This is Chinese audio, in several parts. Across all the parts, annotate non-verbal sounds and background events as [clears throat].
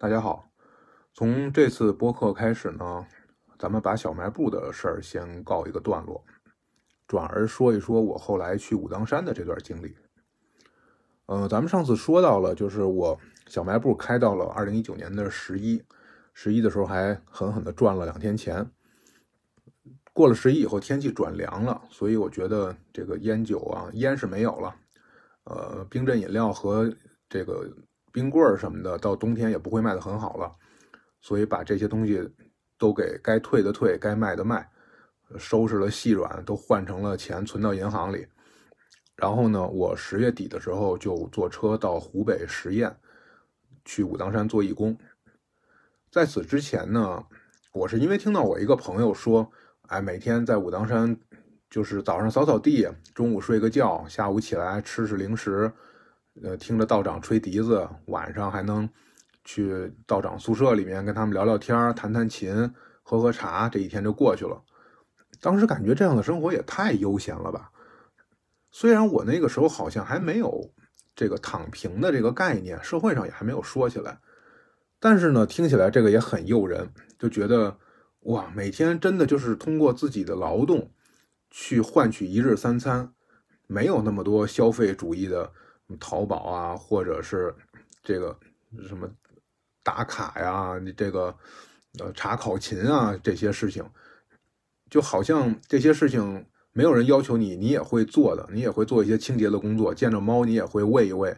大家好，从这次播客开始呢，咱们把小卖部的事儿先告一个段落，转而说一说我后来去武当山的这段经历。呃，咱们上次说到了，就是我小卖部开到了二零一九年的十一，十一的时候还狠狠的赚了两天钱。过了十一以后，天气转凉了，所以我觉得这个烟酒啊，烟是没有了，呃，冰镇饮料和这个。冰棍儿什么的，到冬天也不会卖的很好了，所以把这些东西都给该退的退，该卖的卖，收拾了细软，都换成了钱存到银行里。然后呢，我十月底的时候就坐车到湖北十堰去武当山做义工。在此之前呢，我是因为听到我一个朋友说，哎，每天在武当山就是早上扫扫地，中午睡个觉，下午起来吃吃零食。呃，听着道长吹笛子，晚上还能去道长宿舍里面跟他们聊聊天、弹弹琴、喝喝茶，这一天就过去了。当时感觉这样的生活也太悠闲了吧！虽然我那个时候好像还没有这个躺平的这个概念，社会上也还没有说起来，但是呢，听起来这个也很诱人，就觉得哇，每天真的就是通过自己的劳动去换取一日三餐，没有那么多消费主义的。淘宝啊，或者是这个什么打卡呀，你这个呃查考勤啊，这些事情，就好像这些事情没有人要求你，你也会做的，你也会做一些清洁的工作，见着猫你也会喂一喂，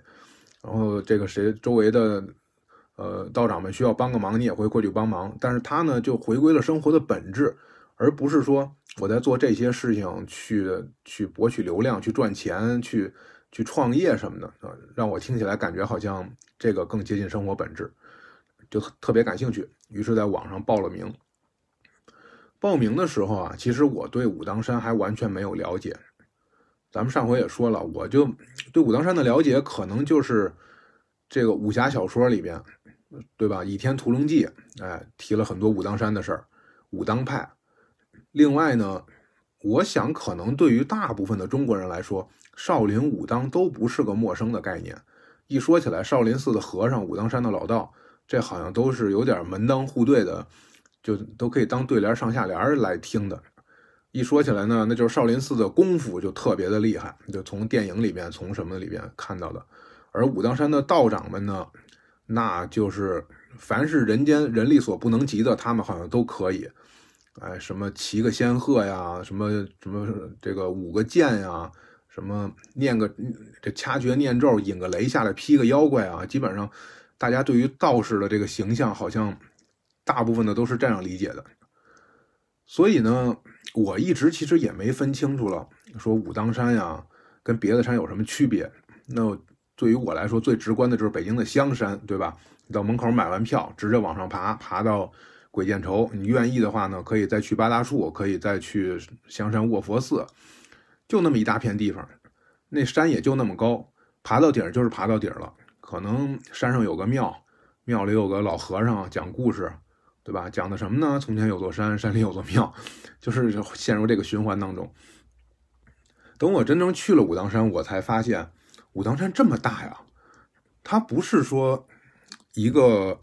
然后这个谁周围的呃道长们需要帮个忙，你也会过去帮忙。但是他呢，就回归了生活的本质，而不是说我在做这些事情去去博取流量、去赚钱、去。去创业什么的啊，让我听起来感觉好像这个更接近生活本质，就特别感兴趣。于是，在网上报了名。报名的时候啊，其实我对武当山还完全没有了解。咱们上回也说了，我就对武当山的了解，可能就是这个武侠小说里边，对吧？《倚天屠龙记》哎，提了很多武当山的事儿，武当派。另外呢。我想，可能对于大部分的中国人来说，少林、武当都不是个陌生的概念。一说起来，少林寺的和尚、武当山的老道，这好像都是有点门当户对的，就都可以当对联、上下联来听的。一说起来呢，那就是少林寺的功夫就特别的厉害，就从电影里面、从什么里边看到的。而武当山的道长们呢，那就是凡是人间人力所不能及的，他们好像都可以。哎，什么骑个仙鹤呀，什么什么这个舞个剑呀，什么念个这掐诀念咒引个雷下来劈个妖怪啊，基本上大家对于道士的这个形象，好像大部分的都是这样理解的。所以呢，我一直其实也没分清楚了，说武当山呀跟别的山有什么区别。那对于我来说，最直观的就是北京的香山，对吧？你到门口买完票，直接往上爬，爬到。鬼见愁，你愿意的话呢，可以再去八大处，可以再去香山卧佛寺，就那么一大片地方，那山也就那么高，爬到顶儿就是爬到顶儿了。可能山上有个庙，庙里有个老和尚讲故事，对吧？讲的什么呢？从前有座山，山里有座庙，就是陷入这个循环当中。等我真正去了武当山，我才发现武当山这么大呀，它不是说一个。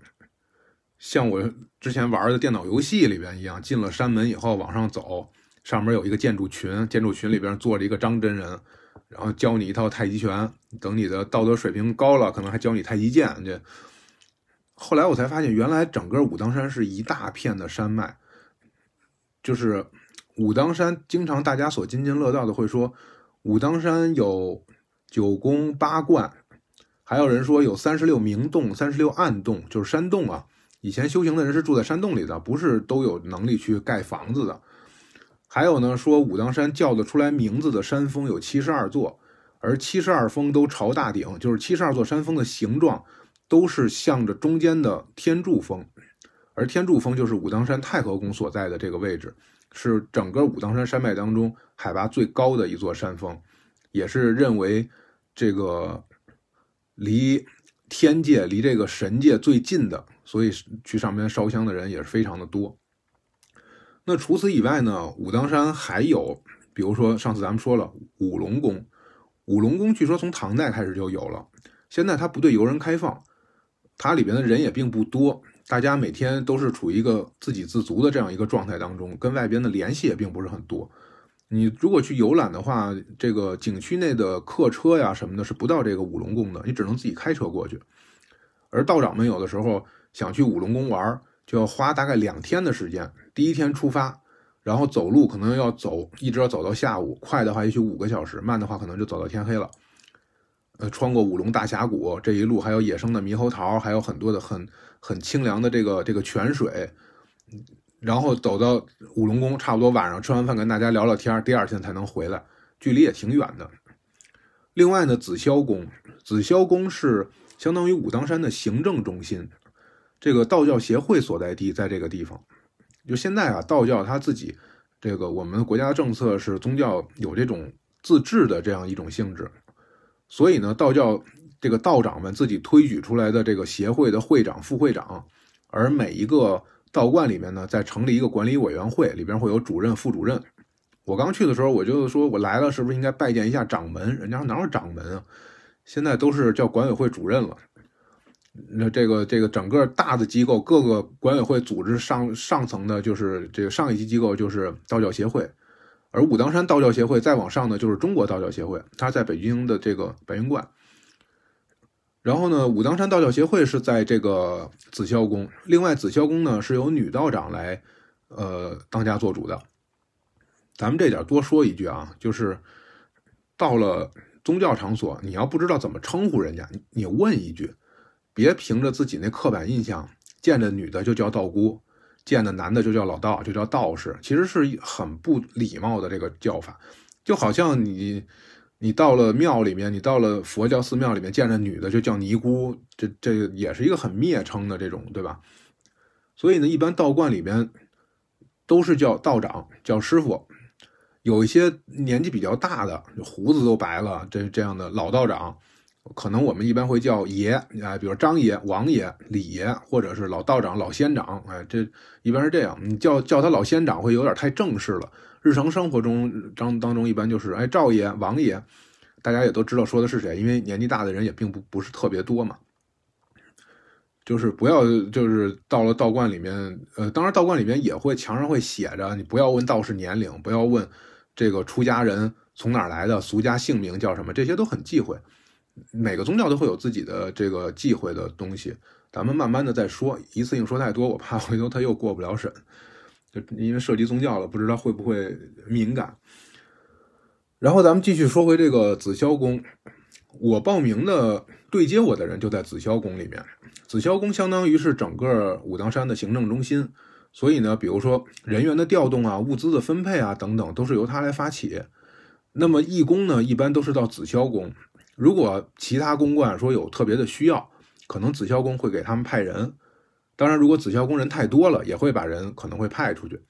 像我之前玩的电脑游戏里边一样，进了山门以后往上走，上面有一个建筑群，建筑群里边坐着一个张真人，然后教你一套太极拳。等你的道德水平高了，可能还教你太极剑。这后来我才发现，原来整个武当山是一大片的山脉。就是武当山，经常大家所津津乐道的会说，武当山有九宫八观，还有人说有三十六明洞、三十六暗洞，就是山洞啊。以前修行的人是住在山洞里的，不是都有能力去盖房子的。还有呢，说武当山叫得出来名字的山峰有七十二座，而七十二峰都朝大顶，就是七十二座山峰的形状都是向着中间的天柱峰，而天柱峰就是武当山太和宫所在的这个位置，是整个武当山山脉当中海拔最高的一座山峰，也是认为这个离天界、离这个神界最近的。所以去上边烧香的人也是非常的多。那除此以外呢，武当山还有，比如说上次咱们说了五龙宫，五龙宫据说从唐代开始就有了，现在它不对游人开放。它里边的人也并不多，大家每天都是处于一个自给自足的这样一个状态当中，跟外边的联系也并不是很多。你如果去游览的话，这个景区内的客车呀什么的，是不到这个五龙宫的，你只能自己开车过去。而道长们有的时候想去五龙宫玩，就要花大概两天的时间。第一天出发，然后走路可能要走，一直要走到下午，快的话也许五个小时，慢的话可能就走到天黑了。呃，穿过五龙大峡谷，这一路还有野生的猕猴桃，还有很多的很很清凉的这个这个泉水。然后走到五龙宫，差不多晚上吃完饭跟大家聊聊天，第二天才能回来，距离也挺远的。另外呢，紫霄宫，紫霄宫是相当于武当山的行政中心，这个道教协会所在地在这个地方。就现在啊，道教他自己，这个我们国家的政策是宗教有这种自治的这样一种性质，所以呢，道教这个道长们自己推举出来的这个协会的会长、副会长，而每一个。道观里面呢，在成立一个管理委员会，里边会有主任、副主任。我刚去的时候，我就说我来了，是不是应该拜见一下掌门？人家哪有掌门啊？现在都是叫管委会主任了。那这个这个整个大的机构，各个管委会组织上上层的，就是这个上一级机构就是道教协会，而武当山道教协会再往上呢，就是中国道教协会，它在北京的这个白云观。然后呢，武当山道教协会是在这个紫霄宫。另外，紫霄宫呢是由女道长来，呃，当家做主的。咱们这点多说一句啊，就是到了宗教场所，你要不知道怎么称呼人家，你问一句，别凭着自己那刻板印象，见着女的就叫道姑，见着男的就叫老道，就叫道士，其实是很不礼貌的这个叫法，就好像你。你到了庙里面，你到了佛教寺庙里面，见着女的就叫尼姑，这这也是一个很蔑称的这种，对吧？所以呢，一般道观里面都是叫道长、叫师傅，有一些年纪比较大的，胡子都白了，这这样的老道长，可能我们一般会叫爷啊，比如张爷、王爷、李爷，或者是老道长、老仙长，哎，这一般是这样。你叫叫他老仙长会有点太正式了。日常生活中当当中一般就是哎赵爷王爷，大家也都知道说的是谁，因为年纪大的人也并不不是特别多嘛。就是不要就是到了道观里面，呃，当然道观里面也会墙上会写着，你不要问道士年龄，不要问这个出家人从哪来的，俗家姓名叫什么，这些都很忌讳。每个宗教都会有自己的这个忌讳的东西，咱们慢慢的再说，一次性说太多，我怕回头他又过不了审。就因为涉及宗教了，不知道会不会敏感。然后咱们继续说回这个紫霄宫，我报名的对接我的人就在紫霄宫里面。紫霄宫相当于是整个武当山的行政中心，所以呢，比如说人员的调动啊、物资的分配啊等等，都是由他来发起。那么义工呢，一般都是到紫霄宫。如果其他公馆说有特别的需要，可能紫霄宫会给他们派人。当然，如果紫霄宫人太多了，也会把人可能会派出去。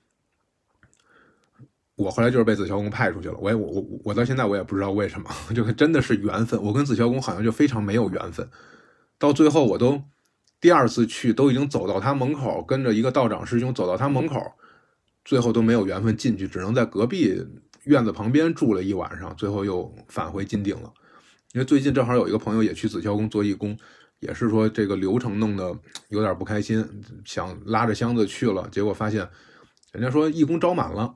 我后来就是被紫霄宫派出去了。我也我我我到现在我也不知道为什么，[laughs] 就真的是缘分。我跟紫霄宫好像就非常没有缘分。到最后，我都第二次去，都已经走到他门口，跟着一个道长师兄走到他门口，最后都没有缘分进去，只能在隔壁院子旁边住了一晚上，最后又返回金顶了。因为最近正好有一个朋友也去紫霄宫做义工。也是说这个流程弄得有点不开心，想拉着箱子去了，结果发现人家说义工招满了，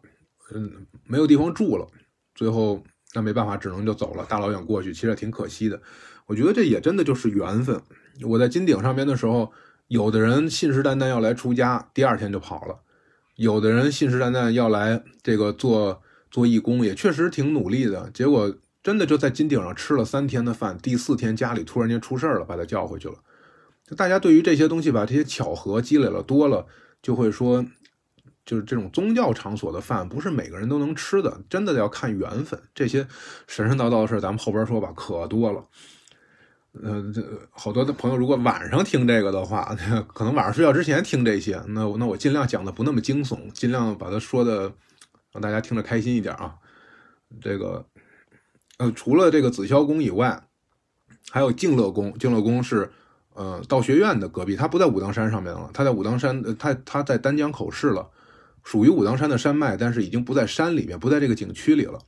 嗯，没有地方住了，最后那没办法，只能就走了，大老远过去，其实也挺可惜的。我觉得这也真的就是缘分。我在金顶上边的时候，有的人信誓旦旦要来出家，第二天就跑了；有的人信誓旦旦要来这个做做义工，也确实挺努力的，结果。真的就在金顶上吃了三天的饭，第四天家里突然间出事了，把他叫回去了。就大家对于这些东西吧，这些巧合积累了多了，就会说，就是这种宗教场所的饭不是每个人都能吃的，真的要看缘分。这些神神叨叨的事咱们后边说吧，可多了。呃，这好多的朋友如果晚上听这个的话，[laughs] 可能晚上睡觉之前听这些，那那我尽量讲的不那么惊悚，尽量把它说的让大家听着开心一点啊。这个。呃，除了这个紫霄宫以外，还有静乐宫。静乐宫是，呃，道学院的隔壁，它不在武当山上面了，它在武当山，它它在丹江口市了，属于武当山的山脉，但是已经不在山里面，不在这个景区里了。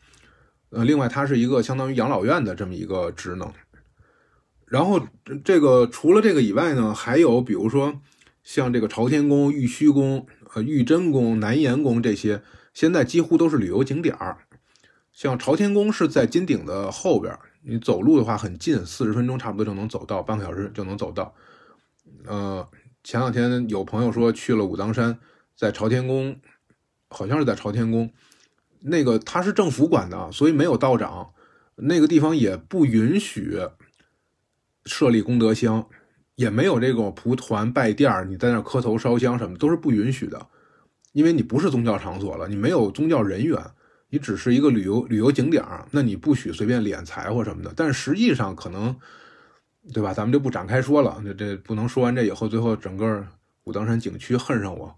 呃，另外它是一个相当于养老院的这么一个职能。然后这个除了这个以外呢，还有比如说像这个朝天宫、玉虚宫、呃玉真宫、南岩宫这些，现在几乎都是旅游景点儿。像朝天宫是在金顶的后边，你走路的话很近，四十分钟差不多就能走到，半个小时就能走到。呃，前两天有朋友说去了武当山，在朝天宫，好像是在朝天宫，那个他是政府管的，所以没有道长，那个地方也不允许设立功德箱，也没有这种蒲团拜殿你在那磕头烧香什么都是不允许的，因为你不是宗教场所了，你没有宗教人员。你只是一个旅游旅游景点，那你不许随便敛财或什么的。但实际上可能，对吧？咱们就不展开说了。这这不能说完这以后，最后整个武当山景区恨上我。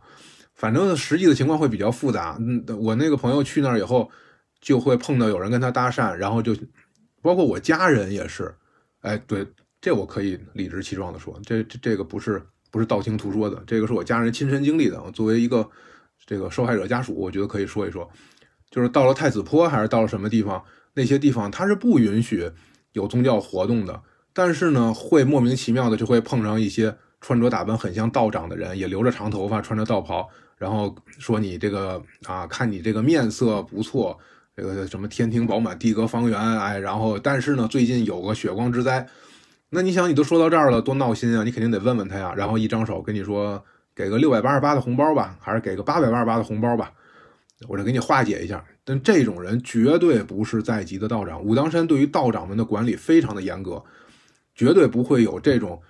反正实际的情况会比较复杂。嗯，我那个朋友去那儿以后，就会碰到有人跟他搭讪，然后就包括我家人也是。哎，对，这我可以理直气壮的说，这这这个不是不是道听途说的，这个是我家人亲身经历的。作为一个这个受害者家属，我觉得可以说一说。就是到了太子坡，还是到了什么地方？那些地方它是不允许有宗教活动的。但是呢，会莫名其妙的就会碰上一些穿着打扮很像道长的人，也留着长头发，穿着道袍，然后说你这个啊，看你这个面色不错，这个什么天庭饱满，地阁方圆，哎，然后但是呢，最近有个血光之灾。那你想，你都说到这儿了，多闹心啊！你肯定得问问他呀。然后一张手跟你说，给个六百八十八的红包吧，还是给个八百八十八的红包吧？我这给你化解一下，但这种人绝对不是在籍的道长。武当山对于道长们的管理非常的严格，绝对不会有这种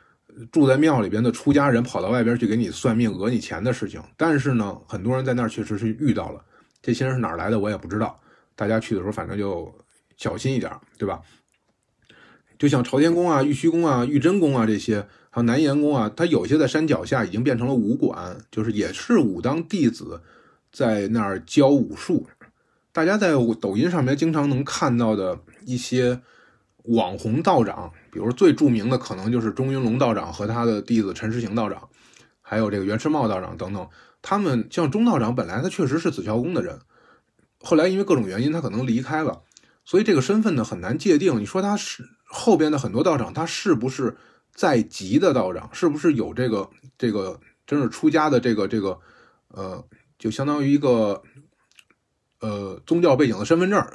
住在庙里边的出家人跑到外边去给你算命讹你钱的事情。但是呢，很多人在那儿确实是遇到了，这些人是哪儿来的我也不知道。大家去的时候反正就小心一点，对吧？就像朝天宫啊、玉虚宫啊、玉真宫啊这些，还有南岩宫啊，它有些在山脚下已经变成了武馆，就是也是武当弟子。在那儿教武术，大家在抖音上面经常能看到的一些网红道长，比如最著名的可能就是钟云龙道长和他的弟子陈师行道长，还有这个袁世茂道长等等。他们像钟道长，本来他确实是紫霄宫的人，后来因为各种原因他可能离开了，所以这个身份呢很难界定。你说他是后边的很多道长，他是不是在籍的道长？是不是有这个这个真是出家的这个这个呃？就相当于一个，呃，宗教背景的身份证。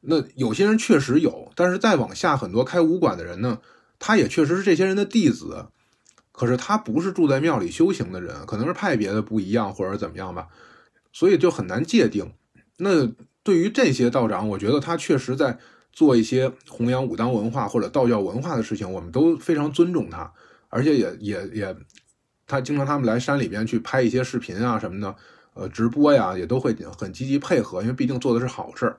那有些人确实有，但是再往下很多开武馆的人呢，他也确实是这些人的弟子，可是他不是住在庙里修行的人，可能是派别的不一样或者怎么样吧，所以就很难界定。那对于这些道长，我觉得他确实在做一些弘扬武当文化或者道教文化的事情，我们都非常尊重他，而且也也也。他经常他们来山里边去拍一些视频啊什么的，呃，直播呀也都会很积极配合，因为毕竟做的是好事。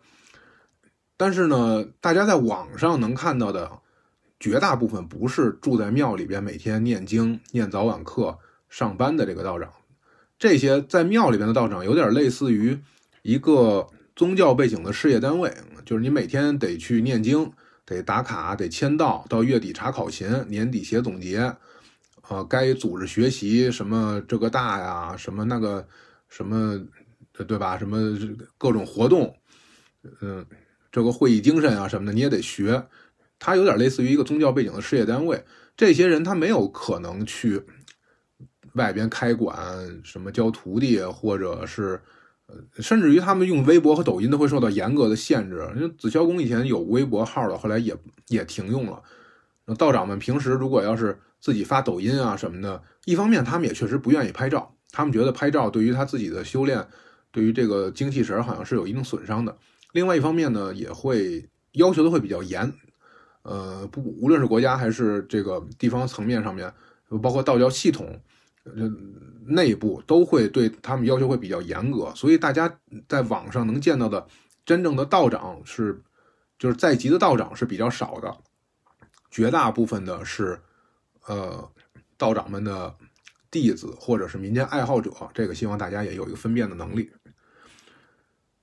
但是呢，大家在网上能看到的绝大部分不是住在庙里边每天念经、念早晚课、上班的这个道长。这些在庙里边的道长有点类似于一个宗教背景的事业单位，就是你每天得去念经、得打卡、得签到，到月底查考勤，年底写总结。啊，该组织学习什么这个大呀，什么那个什么，对吧？什么各种活动，嗯，这个会议精神啊什么的，你也得学。他有点类似于一个宗教背景的事业单位。这些人他没有可能去外边开馆，什么教徒弟，或者是，甚至于他们用微博和抖音都会受到严格的限制。因为紫霄宫以前有微博号的，后来也也停用了。那道长们平时如果要是自己发抖音啊什么的，一方面他们也确实不愿意拍照，他们觉得拍照对于他自己的修炼，对于这个精气神好像是有一定损伤的。另外一方面呢，也会要求的会比较严，呃，不，无论是国家还是这个地方层面上面，包括道教系统，呃内部都会对他们要求会比较严格。所以大家在网上能见到的真正的道长是，就是在籍的道长是比较少的，绝大部分的是。呃，道长们的弟子或者是民间爱好者，这个希望大家也有一个分辨的能力。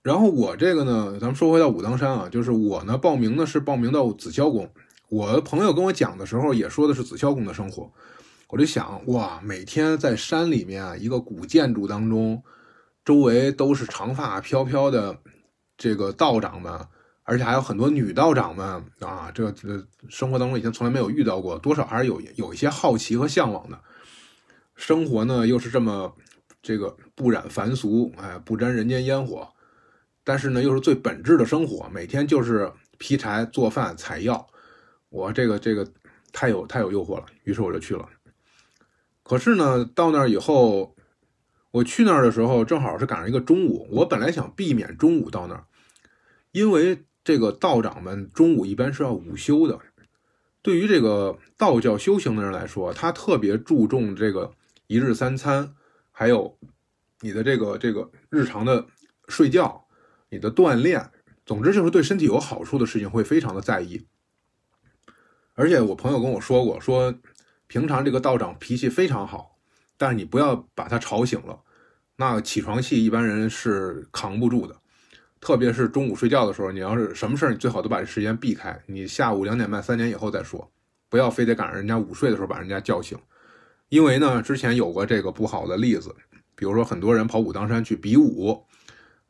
然后我这个呢，咱们说回到武当山啊，就是我呢报名呢是报名到紫霄宫。我的朋友跟我讲的时候也说的是紫霄宫的生活，我就想哇，每天在山里面啊一个古建筑当中，周围都是长发飘飘的这个道长们，而且还有很多女道长们啊，这这生活当中以前从来没有遇到过，多少还是有有一些好奇和向往的。生活呢又是这么这个不染凡俗，哎，不沾人间烟火，但是呢又是最本质的生活，每天就是劈柴、做饭、采药，我这个这个太有太有诱惑了，于是我就去了。可是呢，到那儿以后，我去那儿的时候正好是赶上一个中午，我本来想避免中午到那儿，因为。这个道长们中午一般是要午休的。对于这个道教修行的人来说，他特别注重这个一日三餐，还有你的这个这个日常的睡觉、你的锻炼，总之就是对身体有好处的事情会非常的在意。而且我朋友跟我说过，说平常这个道长脾气非常好，但是你不要把他吵醒了，那起床气一般人是扛不住的。特别是中午睡觉的时候，你要是什么事儿，你最好都把这时间避开。你下午两点半、三点以后再说，不要非得赶上人家午睡的时候把人家叫醒。因为呢，之前有过这个不好的例子，比如说很多人跑武当山去比武，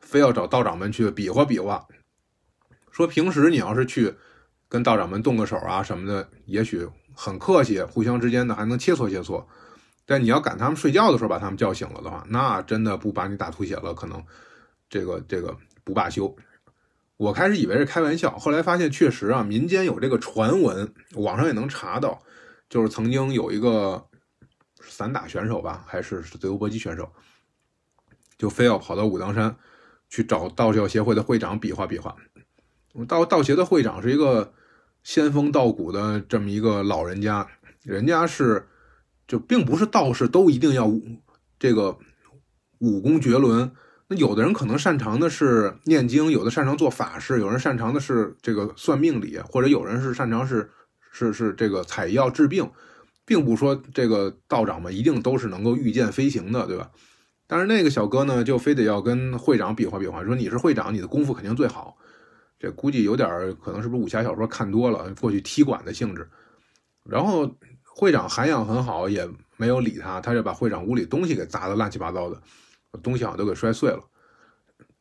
非要找道长们去比划比划。说平时你要是去跟道长们动个手啊什么的，也许很客气，互相之间的还能切磋切磋。但你要赶他们睡觉的时候把他们叫醒了的话，那真的不把你打吐血了，可能这个这个。不罢休，我开始以为是开玩笑，后来发现确实啊，民间有这个传闻，网上也能查到，就是曾经有一个散打选手吧，还是自由搏击选手，就非要跑到武当山去找道教协会的会长比划比划。道道协的会长是一个仙风道骨的这么一个老人家，人家是就并不是道士都一定要这个武功绝伦。那有的人可能擅长的是念经，有的擅长做法事，有人擅长的是这个算命理，或者有人是擅长是是是这个采药治病，并不说这个道长们一定都是能够御剑飞行的，对吧？但是那个小哥呢，就非得要跟会长比划比划，说你是会长，你的功夫肯定最好。这估计有点可能是不是武侠小说看多了，过去踢馆的性质。然后会长涵养很好，也没有理他，他就把会长屋里东西给砸得乱七八糟的。东西好像都给摔碎了，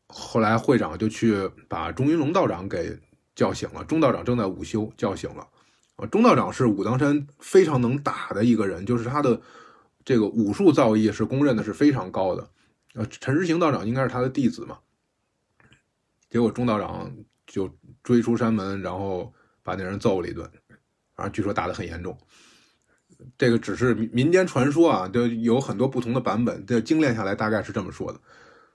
后来会长就去把钟云龙道长给叫醒了。钟道长正在午休，叫醒了。啊，钟道长是武当山非常能打的一个人，就是他的这个武术造诣是公认的是非常高的。呃，陈师行道长应该是他的弟子嘛。结果钟道长就追出山门，然后把那人揍了一顿，啊，据说打得很严重。这个只是民间传说啊，就有很多不同的版本。这精炼下来大概是这么说的，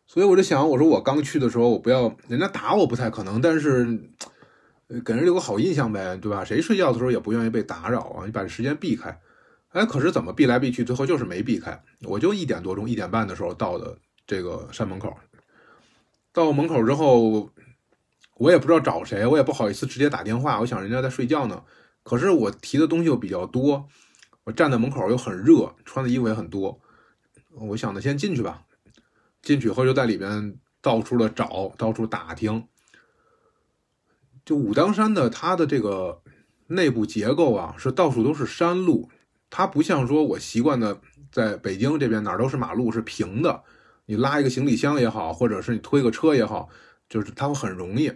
所以我就想，我说我刚去的时候，我不要人家打我不太可能，但是给人留个好印象呗，对吧？谁睡觉的时候也不愿意被打扰啊，你把这时间避开。哎，可是怎么避来避去，最后就是没避开。我就一点多钟、一点半的时候到的这个山门口，到门口之后，我也不知道找谁，我也不好意思直接打电话，我想人家在睡觉呢。可是我提的东西又比较多。我站在门口又很热，穿的衣服也很多，我想着先进去吧。进去以后就在里边到处的找，到处打听。就武当山的它的这个内部结构啊，是到处都是山路，它不像说我习惯的在北京这边哪儿都是马路是平的，你拉一个行李箱也好，或者是你推个车也好，就是它会很容易。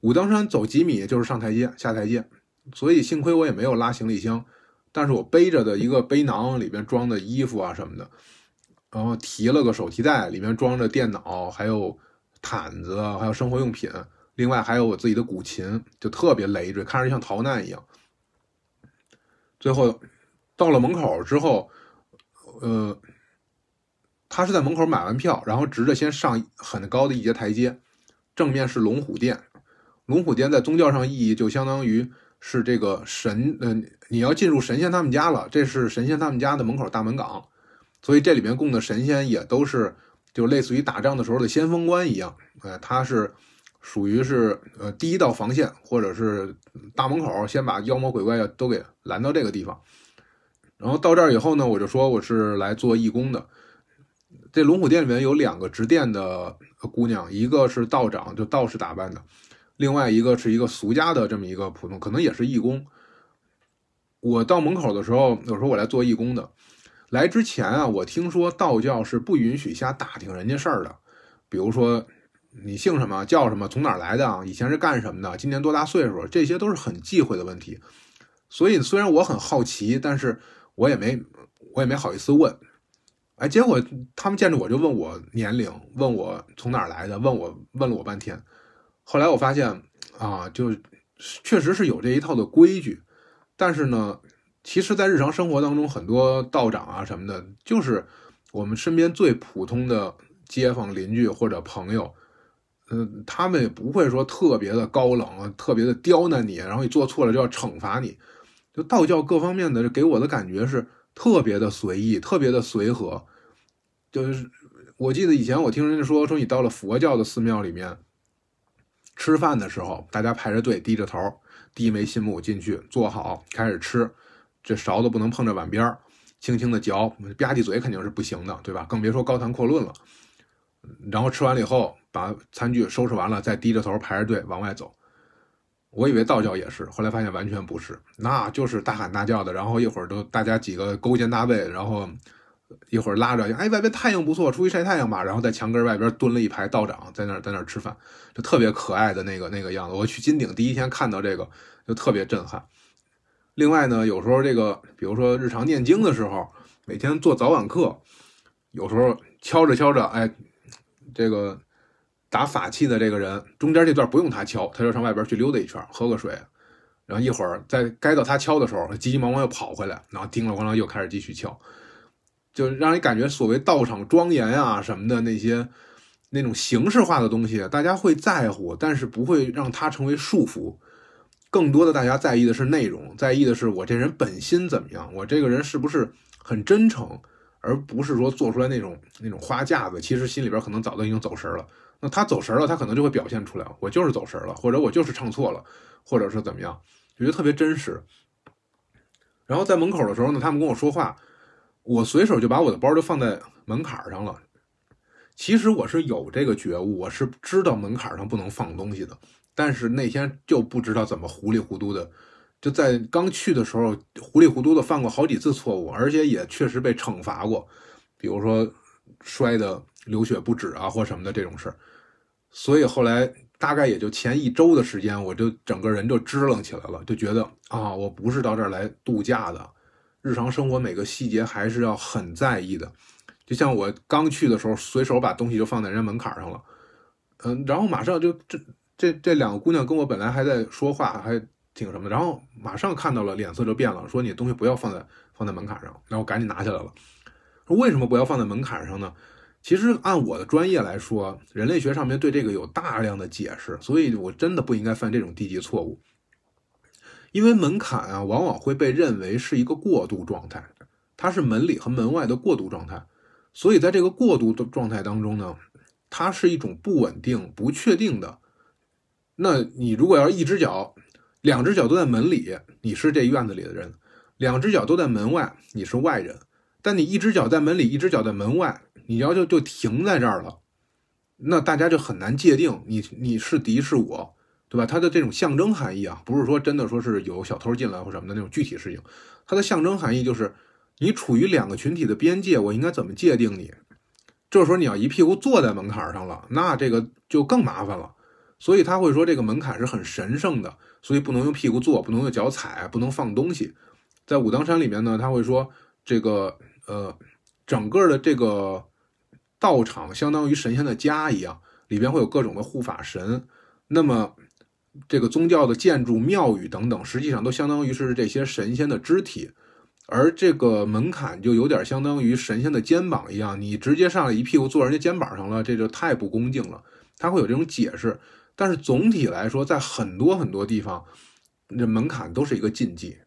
武当山走几米就是上台阶下台阶，所以幸亏我也没有拉行李箱。但是我背着的一个背囊里边装的衣服啊什么的，然后提了个手提袋，里面装着电脑，还有毯子，还有生活用品，另外还有我自己的古琴，就特别累赘，看着像逃难一样。最后到了门口之后，呃，他是在门口买完票，然后直着先上很高的一节台阶，正面是龙虎殿。龙虎殿在宗教上意义就相当于。是这个神，嗯，你要进入神仙他们家了，这是神仙他们家的门口大门岗，所以这里面供的神仙也都是，就类似于打仗的时候的先锋官一样，呃，他是属于是呃第一道防线，或者是大门口先把妖魔鬼怪要都给拦到这个地方，然后到这儿以后呢，我就说我是来做义工的，这龙虎殿里面有两个执殿的姑娘，一个是道长，就道士打扮的。另外一个是一个俗家的这么一个普通，可能也是义工。我到门口的时候，有时候我来做义工的。来之前啊，我听说道教是不允许瞎打听人家事儿的，比如说你姓什么？叫什么？从哪儿来的？以前是干什么的？今年多大岁数？这些都是很忌讳的问题。所以虽然我很好奇，但是我也没我也没好意思问。哎，结果他们见着我就问我年龄，问我从哪儿来的，问我问了我半天。后来我发现啊，就确实是有这一套的规矩，但是呢，其实，在日常生活当中，很多道长啊什么的，就是我们身边最普通的街坊邻居或者朋友，嗯，他们也不会说特别的高冷，特别的刁难你，然后你做错了就要惩罚你。就道教各方面的给我的感觉是。特别的随意，特别的随和，就是我记得以前我听人家说，说你到了佛教的寺庙里面吃饭的时候，大家排着队，低着头，低眉信目进去，坐好开始吃，这勺子不能碰着碗边轻轻的嚼，吧唧嘴肯定是不行的，对吧？更别说高谈阔论了。然后吃完了以后，把餐具收拾完了，再低着头排着队往外走。我以为道教也是，后来发现完全不是，那就是大喊大叫的，然后一会儿都大家几个勾肩搭背，然后一会儿拉着，哎，外边太阳不错，出去晒太阳吧。然后在墙根外边蹲了一排道长，在那儿在那儿吃饭，就特别可爱的那个那个样子。我去金顶第一天看到这个，就特别震撼。另外呢，有时候这个，比如说日常念经的时候，每天做早晚课，有时候敲着敲着，哎，这个。打法器的这个人，中间这段不用他敲，他就上外边去溜达一圈，喝个水，然后一会儿在该到他敲的时候，急急忙忙又跑回来，然后叮了咣啷又开始继续敲，就让你感觉所谓道场庄严啊什么的那些那种形式化的东西，大家会在乎，但是不会让它成为束缚。更多的大家在意的是内容，在意的是我这人本心怎么样，我这个人是不是很真诚，而不是说做出来那种那种花架子，其实心里边可能早都已经走神了。那他走神了，他可能就会表现出来，我就是走神了，或者我就是唱错了，或者是怎么样，觉得特别真实。然后在门口的时候呢，他们跟我说话，我随手就把我的包就放在门槛上了。其实我是有这个觉悟，我是知道门槛上不能放东西的，但是那天就不知道怎么糊里糊涂的，就在刚去的时候糊里糊涂的犯过好几次错误，而且也确实被惩罚过，比如说摔的流血不止啊，或什么的这种事儿。所以后来大概也就前一周的时间，我就整个人就支棱起来了，就觉得啊，我不是到这儿来度假的，日常生活每个细节还是要很在意的。就像我刚去的时候，随手把东西就放在人家门槛上了，嗯，然后马上就这这这两个姑娘跟我本来还在说话，还挺什么的，然后马上看到了脸色就变了，说你东西不要放在放在门槛上，然后赶紧拿下来了。说为什么不要放在门槛上呢？其实按我的专业来说，人类学上面对这个有大量的解释，所以我真的不应该犯这种低级错误。因为门槛啊，往往会被认为是一个过渡状态，它是门里和门外的过渡状态，所以在这个过渡的状态当中呢，它是一种不稳定、不确定的。那你如果要一只脚、两只脚都在门里，你是这院子里的人；两只脚都在门外，你是外人。但你一只脚在门里，一只脚在门外。你要就就停在这儿了，那大家就很难界定你你是敌是我，对吧？它的这种象征含义啊，不是说真的说是有小偷进来或什么的那种具体事情，它的象征含义就是你处于两个群体的边界，我应该怎么界定你？这时候你要一屁股坐在门槛上了，那这个就更麻烦了。所以他会说这个门槛是很神圣的，所以不能用屁股坐，不能用脚踩，不能放东西。在武当山里面呢，他会说这个呃整个的这个。道场相当于神仙的家一样，里边会有各种的护法神。那么，这个宗教的建筑、庙宇等等，实际上都相当于是这些神仙的肢体。而这个门槛就有点相当于神仙的肩膀一样，你直接上来一屁股坐人家肩膀上了，这就太不恭敬了。他会有这种解释，但是总体来说，在很多很多地方，这门槛都是一个禁忌，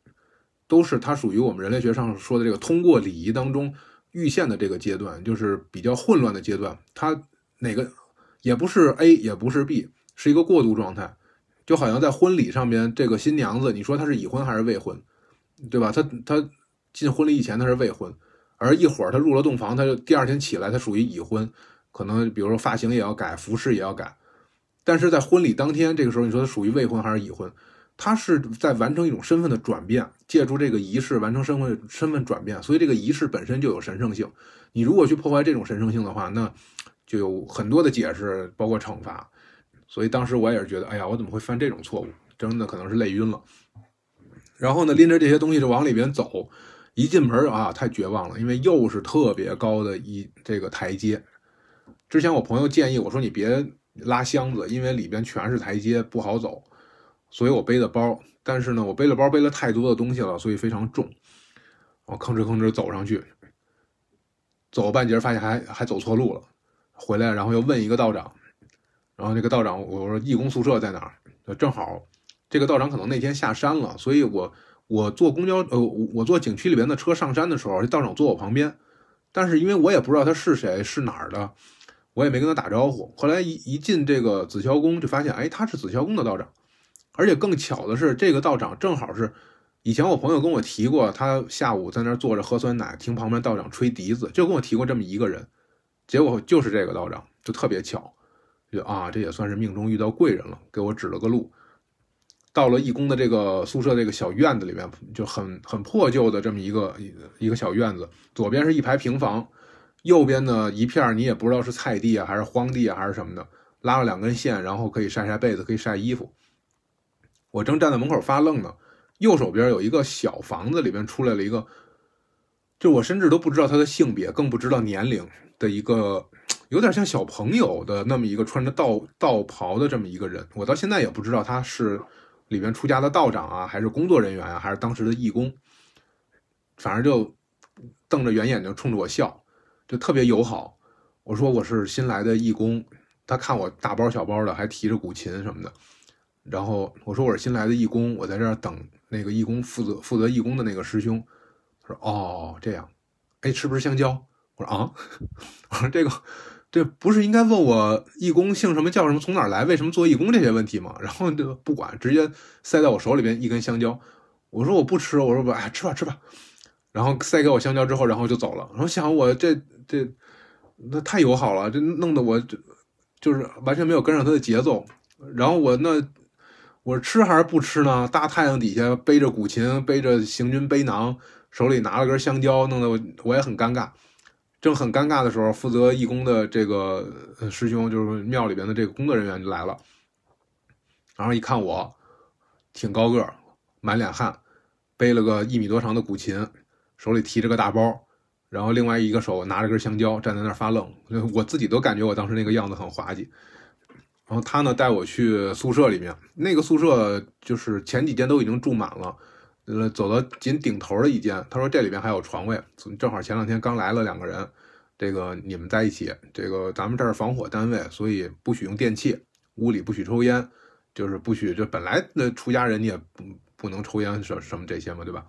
都是它属于我们人类学上说的这个通过礼仪当中。预现的这个阶段就是比较混乱的阶段，它哪个也不是 A 也不是 B，是一个过渡状态，就好像在婚礼上面，这个新娘子，你说她是已婚还是未婚，对吧？她她进婚礼以前她是未婚，而一会儿她入了洞房，她就第二天起来，她属于已婚，可能比如说发型也要改，服饰也要改，但是在婚礼当天，这个时候你说她属于未婚还是已婚？他是在完成一种身份的转变，借助这个仪式完成身份身份转变，所以这个仪式本身就有神圣性。你如果去破坏这种神圣性的话，那就有很多的解释，包括惩罚。所以当时我也是觉得，哎呀，我怎么会犯这种错误？真的可能是累晕了。然后呢，拎着这些东西就往里边走，一进门啊，太绝望了，因为又是特别高的一这个台阶。之前我朋友建议我说，你别拉箱子，因为里边全是台阶，不好走。所以我背的包，但是呢，我背了包背了太多的东西了，所以非常重。我吭哧吭哧走上去，走半截发现还还走错路了，回来然后又问一个道长，然后那个道长我说义工宿舍在哪儿？正好。这个道长可能那天下山了，所以我我坐公交，呃，我坐景区里边的车上山的时候，这道长坐我旁边，但是因为我也不知道他是谁，是哪儿的，我也没跟他打招呼。后来一一进这个紫霄宫，就发现，哎，他是紫霄宫的道长，而且更巧的是，这个道长正好是以前我朋友跟我提过，他下午在那儿坐着喝酸奶，听旁边道长吹笛子，就跟我提过这么一个人，结果就是这个道长，就特别巧，就啊，这也算是命中遇到贵人了，给我指了个路。到了义工的这个宿舍这个小院子里面，就很很破旧的这么一个一个小院子，左边是一排平房，右边呢一片你也不知道是菜地啊还是荒地啊还是什么的，拉了两根线，然后可以晒晒被子，可以晒衣服。我正站在门口发愣呢，右手边有一个小房子，里边出来了一个，就我甚至都不知道他的性别，更不知道年龄的一个，有点像小朋友的那么一个穿着道道袍的这么一个人，我到现在也不知道他是。里面出家的道长啊，还是工作人员啊，还是当时的义工，反正就瞪着圆眼睛冲着我笑，就特别友好。我说我是新来的义工，他看我大包小包的，还提着古琴什么的。然后我说我是新来的义工，我在这儿等那个义工负责负责义工的那个师兄。他说哦这样，哎吃不吃香蕉？我说啊，[laughs] 我说这个。这不是应该问我义工姓什么叫什么从哪来为什么做义工这些问题吗？[laughs] 然后就不管，直接塞在我手里边一根香蕉。我说我不吃，我说不，哎，吃吧吃吧。然后塞给我香蕉之后，然后就走了。然后想我这这那太友好了，这弄得我就是完全没有跟上他的节奏。然后我那我吃还是不吃呢？大太阳底下背着古琴，背着行军背囊，手里拿了根香蕉，弄得我我也很尴尬。正很尴尬的时候，负责义工的这个师兄，就是庙里边的这个工作人员就来了。然后一看我，挺高个儿，满脸汗，背了个一米多长的古琴，手里提着个大包，然后另外一个手拿着根香蕉，站在那儿发愣。[laughs] 我自己都感觉我当时那个样子很滑稽。然后他呢带我去宿舍里面，那个宿舍就是前几天都已经住满了。呃，走到仅顶头的一间，他说这里边还有床位，正好前两天刚来了两个人，这个你们在一起，这个咱们这是防火单位，所以不许用电器，屋里不许抽烟，就是不许就本来那出家人你也不不能抽烟什什么这些嘛，对吧？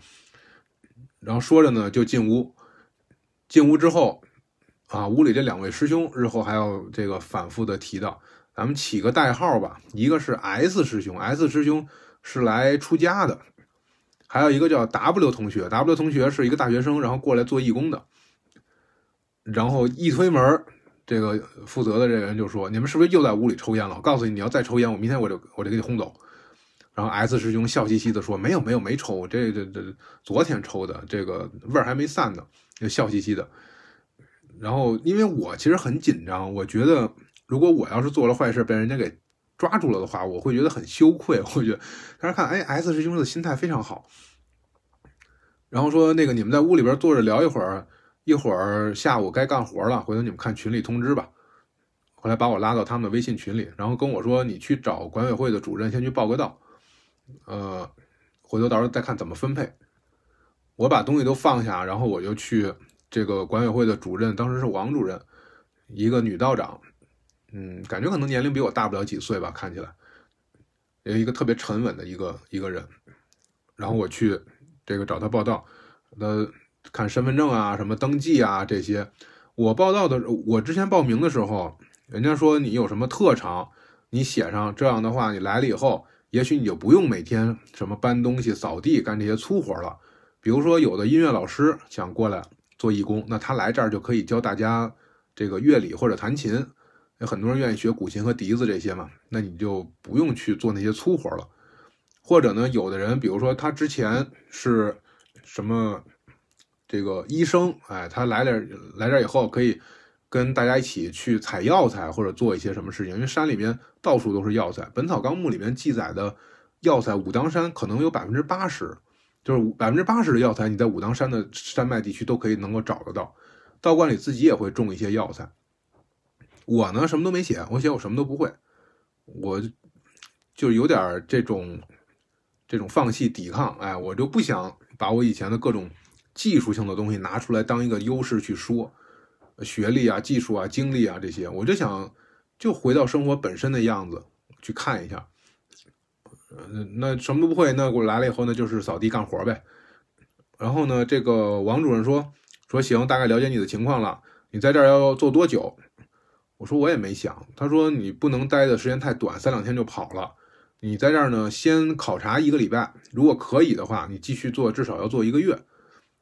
然后说着呢，就进屋，进屋之后，啊，屋里这两位师兄日后还要这个反复的提到，咱们起个代号吧，一个是 S 师兄，S 师兄是来出家的。还有一个叫 W 同学，W 同学是一个大学生，然后过来做义工的。然后一推门，这个负责的这个人就说：“你们是不是又在屋里抽烟了？我告诉你，你要再抽烟，我明天我就我就给你轰走。”然后 S 师兄笑嘻嘻的说：“没有没有没抽，这这这昨天抽的，这个味儿还没散呢。”就笑嘻嘻的。然后因为我其实很紧张，我觉得如果我要是做了坏事被人家给。抓住了的话，我会觉得很羞愧。[laughs] 我觉得，但是看，哎，S 师兄的心态非常好。然后说，那个你们在屋里边坐着聊一会儿，一会儿下午该干活了，回头你们看群里通知吧。后来把我拉到他们的微信群里，然后跟我说，你去找管委会的主任先去报个到，呃，回头到时候再看怎么分配。我把东西都放下，然后我就去这个管委会的主任，当时是王主任，一个女道长。嗯，感觉可能年龄比我大不了几岁吧，看起来有一个特别沉稳的一个一个人。然后我去这个找他报道，呃，看身份证啊、什么登记啊这些。我报道的，我之前报名的时候，人家说你有什么特长，你写上，这样的话你来了以后，也许你就不用每天什么搬东西、扫地、干这些粗活了。比如说，有的音乐老师想过来做义工，那他来这儿就可以教大家这个乐理或者弹琴。有很多人愿意学古琴和笛子这些嘛，那你就不用去做那些粗活了。或者呢，有的人，比如说他之前是什么这个医生，哎，他来了来这以后可以跟大家一起去采药材或者做一些什么事情，因为山里面到处都是药材，《本草纲目》里面记载的药材，武当山可能有百分之八十，就是百分之八十的药材你在武当山的山脉地区都可以能够找得到。道观里自己也会种一些药材。我呢什么都没写，我写我什么都不会，我就有点这种这种放弃抵抗，哎，我就不想把我以前的各种技术性的东西拿出来当一个优势去说，学历啊、技术啊、经历啊这些，我就想就回到生活本身的样子去看一下。那什么都不会，那我来了以后呢，就是扫地干活呗。然后呢，这个王主任说说行，大概了解你的情况了，你在这儿要做多久？我说我也没想，他说你不能待的时间太短，三两天就跑了。你在这儿呢，先考察一个礼拜，如果可以的话，你继续做，至少要做一个月。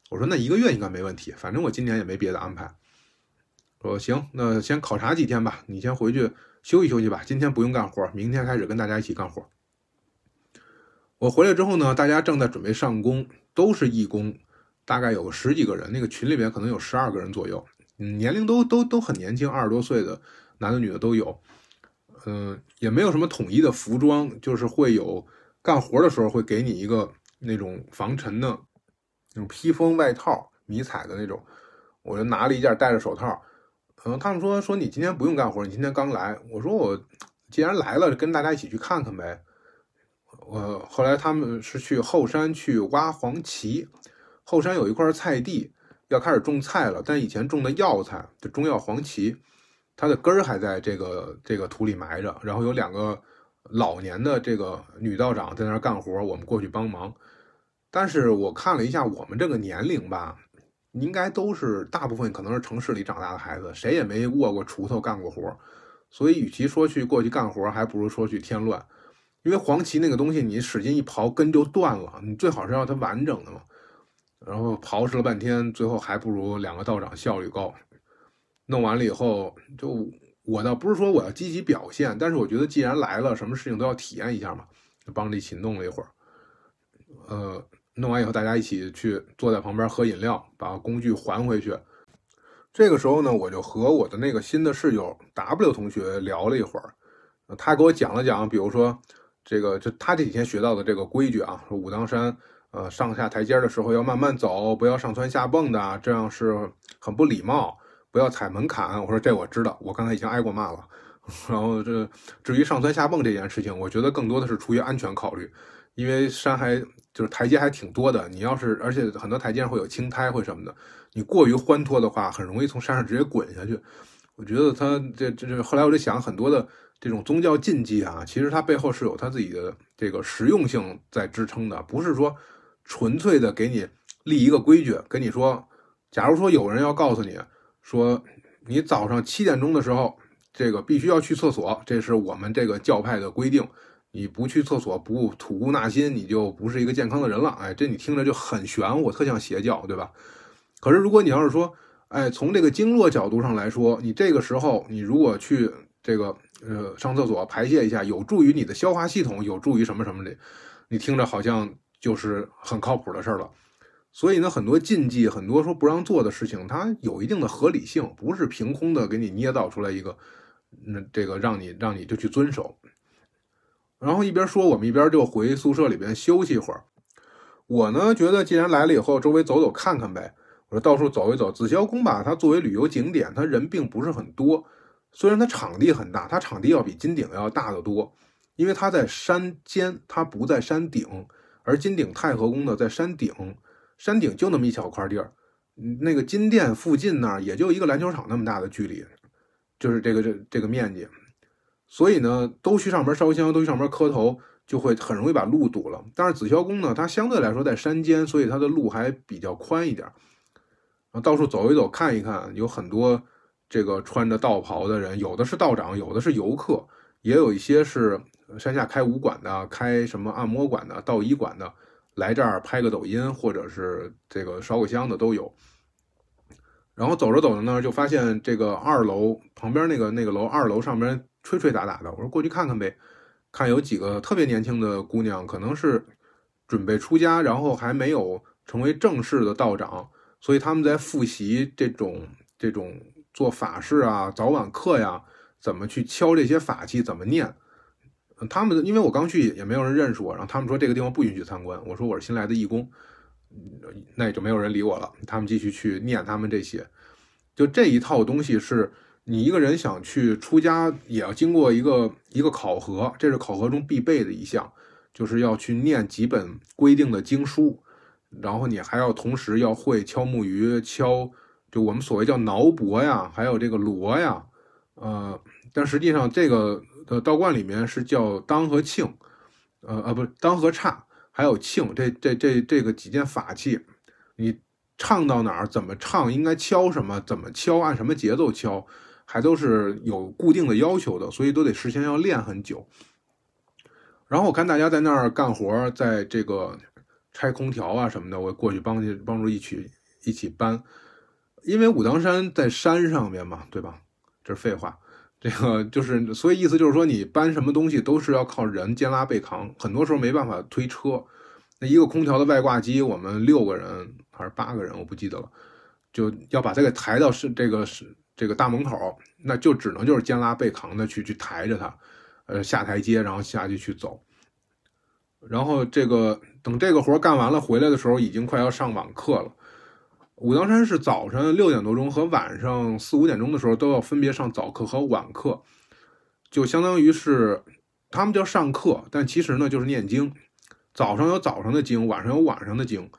我说那一个月应该没问题，反正我今年也没别的安排。说行，那先考察几天吧，你先回去休息休息吧，今天不用干活，明天开始跟大家一起干活。我回来之后呢，大家正在准备上工，都是义工，大概有十几个人，那个群里边可能有十二个人左右。年龄都都都很年轻，二十多岁的男的女的都有，嗯，也没有什么统一的服装，就是会有干活的时候会给你一个那种防尘的那种披风外套，迷彩的那种，我就拿了一件，戴着手套。嗯，他们说说你今天不用干活，你今天刚来。我说我既然来了，跟大家一起去看看呗。我后来他们是去后山去挖黄芪，后山有一块菜地。要开始种菜了，但以前种的药材，就中药黄芪，它的根儿还在这个这个土里埋着。然后有两个老年的这个女道长在那儿干活，我们过去帮忙。但是我看了一下，我们这个年龄吧，应该都是大部分可能是城市里长大的孩子，谁也没握过锄头干过活。所以，与其说去过去干活，还不如说去添乱。因为黄芪那个东西，你使劲一刨，根就断了。你最好是要它完整的嘛。然后刨哧了半天，最后还不如两个道长效率高。弄完了以后，就我倒不是说我要积极表现，但是我觉得既然来了，什么事情都要体验一下嘛，就帮着一起弄了一会儿。呃，弄完以后，大家一起去坐在旁边喝饮料，把工具还回去。这个时候呢，我就和我的那个新的室友 W 同学聊了一会儿，他给我讲了讲，比如说这个，就他这几天学到的这个规矩啊，武当山。呃，上下台阶的时候要慢慢走，不要上蹿下蹦的，这样是很不礼貌。不要踩门槛。我说这我知道，我刚才已经挨过骂了。[laughs] 然后这至于上蹿下蹦这件事情，我觉得更多的是出于安全考虑，因为山还就是台阶还挺多的。你要是而且很多台阶上会有青苔会什么的，你过于欢脱的话，很容易从山上直接滚下去。我觉得他这这后来我就想很多的这种宗教禁忌啊，其实它背后是有它自己的这个实用性在支撑的，不是说。纯粹的给你立一个规矩，跟你说，假如说有人要告诉你说，你早上七点钟的时候，这个必须要去厕所，这是我们这个教派的规定，你不去厕所不吐故纳新，你就不是一个健康的人了。哎，这你听着就很玄乎，特像邪教，对吧？可是如果你要是说，哎，从这个经络角度上来说，你这个时候你如果去这个呃上厕所排泄一下，有助于你的消化系统，有助于什么什么的，你听着好像。就是很靠谱的事了，所以呢，很多禁忌，很多说不让做的事情，它有一定的合理性，不是凭空的给你捏造出来一个，那这个让你让你就去遵守。然后一边说，我们一边就回宿舍里边休息一会儿。我呢觉得，既然来了以后，周围走走看看呗。我说到处走一走。紫霄宫吧，它作为旅游景点，它人并不是很多，虽然它场地很大，它场地要比金顶要大得多，因为它在山间，它不在山顶。而金顶太和宫呢，在山顶，山顶就那么一小块地儿，那个金殿附近那儿也就一个篮球场那么大的距离，就是这个这这个面积，所以呢，都去上边烧香，都去上边磕头，就会很容易把路堵了。但是紫霄宫呢，它相对来说在山间，所以它的路还比较宽一点，到处走一走，看一看，有很多这个穿着道袍的人，有的是道长，有的是游客，也有一些是。山下开武馆的，开什么按摩馆的、道医馆的，来这儿拍个抖音或者是这个烧个香的都有。然后走着走着呢，就发现这个二楼旁边那个那个楼二楼上面吹吹打打的，我说过去看看呗，看有几个特别年轻的姑娘，可能是准备出家，然后还没有成为正式的道长，所以他们在复习这种这种做法事啊、早晚课呀，怎么去敲这些法器，怎么念。他们因为我刚去也没有人认识我，然后他们说这个地方不允许参观。我说我是新来的义工，那也就没有人理我了。他们继续去念他们这些，就这一套东西是你一个人想去出家也要经过一个一个考核，这是考核中必备的一项，就是要去念几本规定的经书，然后你还要同时要会敲木鱼、敲就我们所谓叫挠脖呀，还有这个锣呀，呃，但实际上这个。呃，道观里面是叫当和磬，呃啊，不当和刹，还有磬，这这这这个几件法器，你唱到哪儿，怎么唱，应该敲什么，怎么敲，按什么节奏敲，还都是有固定的要求的，所以都得事先要练很久。然后我看大家在那儿干活，在这个拆空调啊什么的，我过去帮去帮助一起一起搬，因为武当山在山上面嘛，对吧？这是废话。这个就是，所以意思就是说，你搬什么东西都是要靠人肩拉背扛，很多时候没办法推车。那一个空调的外挂机，我们六个人还是八个人，我不记得了，就要把它给抬到是这个是这个大门口，那就只能就是肩拉背扛的去去抬着它，呃，下台阶，然后下去去走。然后这个等这个活干完了回来的时候，已经快要上网课了。武当山是早晨六点多钟和晚上四五点钟的时候都要分别上早课和晚课，就相当于是他们叫上课，但其实呢就是念经。早上有早上的经，晚上有晚上的经。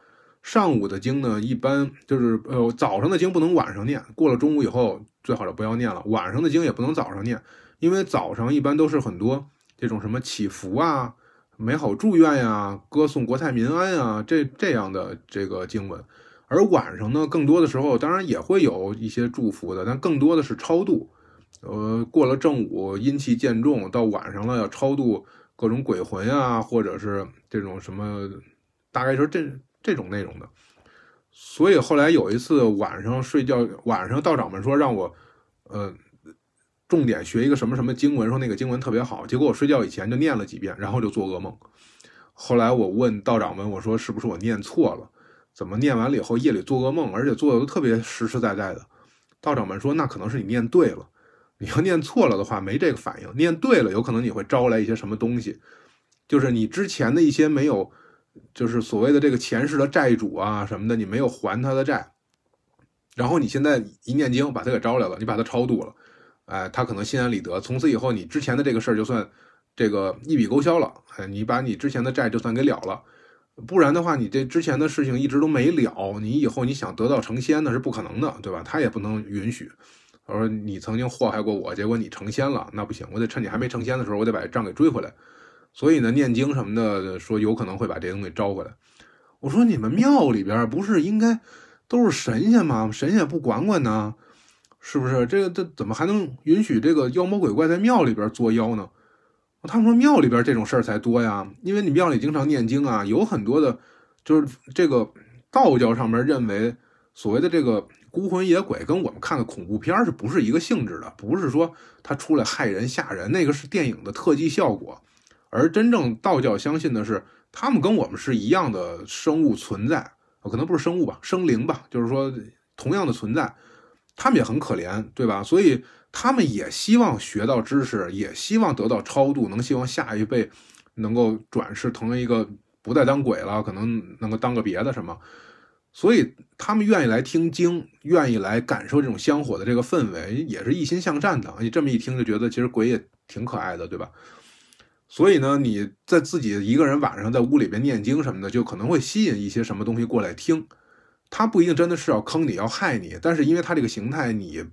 上午的经呢，一般就是呃早上的经不能晚上念，过了中午以后最好就不要念了。晚上的经也不能早上念，因为早上一般都是很多这种什么祈福啊、美好祝愿呀、歌颂国泰民安啊这这样的这个经文。而晚上呢，更多的时候当然也会有一些祝福的，但更多的是超度。呃，过了正午阴气渐重，到晚上了要超度各种鬼魂啊，或者是这种什么，大概是这这种内容的。所以后来有一次晚上睡觉，晚上道长们说让我，呃，重点学一个什么什么经文，说那个经文特别好。结果我睡觉以前就念了几遍，然后就做噩梦。后来我问道长们，我说是不是我念错了？怎么念完了以后夜里做噩梦，而且做的都特别实实在在的。道长们说，那可能是你念对了。你要念错了的话，没这个反应。念对了，有可能你会招来一些什么东西，就是你之前的一些没有，就是所谓的这个前世的债主啊什么的，你没有还他的债。然后你现在一念经把他给招来了，你把他超度了，哎，他可能心安理得。从此以后，你之前的这个事儿就算这个一笔勾销了，哎，你把你之前的债就算给了了。不然的话，你这之前的事情一直都没了，你以后你想得道成仙那是不可能的，对吧？他也不能允许。他说你曾经祸害过我，结果你成仙了，那不行，我得趁你还没成仙的时候，我得把账给追回来。所以呢，念经什么的，说有可能会把这东西招回来。我说你们庙里边不是应该都是神仙吗？神仙也不管管呢？是不是？这个这怎么还能允许这个妖魔鬼怪在庙里边作妖呢？他们说庙里边这种事儿才多呀，因为你庙里经常念经啊，有很多的，就是这个道教上面认为所谓的这个孤魂野鬼，跟我们看的恐怖片是不是一个性质的？不是说他出来害人吓人，那个是电影的特技效果，而真正道教相信的是，他们跟我们是一样的生物存在，可能不是生物吧，生灵吧，就是说同样的存在，他们也很可怜，对吧？所以。他们也希望学到知识，也希望得到超度，能希望下一辈能够转世成为一个不再当鬼了，可能能够当个别的什么。所以他们愿意来听经，愿意来感受这种香火的这个氛围，也是一心向善的。你这么一听就觉得，其实鬼也挺可爱的，对吧？所以呢，你在自己一个人晚上在屋里边念经什么的，就可能会吸引一些什么东西过来听。他不一定真的是要坑你要害你，但是因为他这个形态你。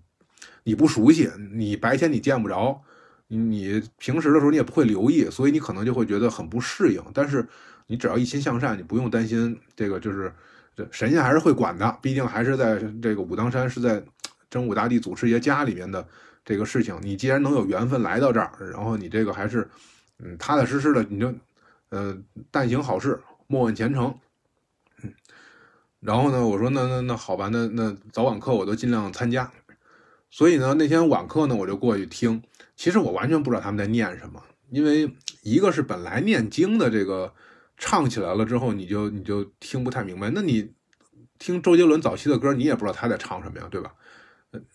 你不熟悉，你白天你见不着，你平时的时候你也不会留意，所以你可能就会觉得很不适应。但是你只要一心向善，你不用担心这个，就是神仙还是会管的。毕竟还是在这个武当山，是在真武大帝祖师爷家里面的这个事情。你既然能有缘分来到这儿，然后你这个还是嗯踏踏实实的，你就呃但行好事，莫问前程。嗯，然后呢，我说那那那好吧，那那早晚课我都尽量参加。所以呢，那天晚课呢，我就过去听。其实我完全不知道他们在念什么，因为一个是本来念经的这个唱起来了之后，你就你就听不太明白。那你听周杰伦早期的歌，你也不知道他在唱什么呀，对吧？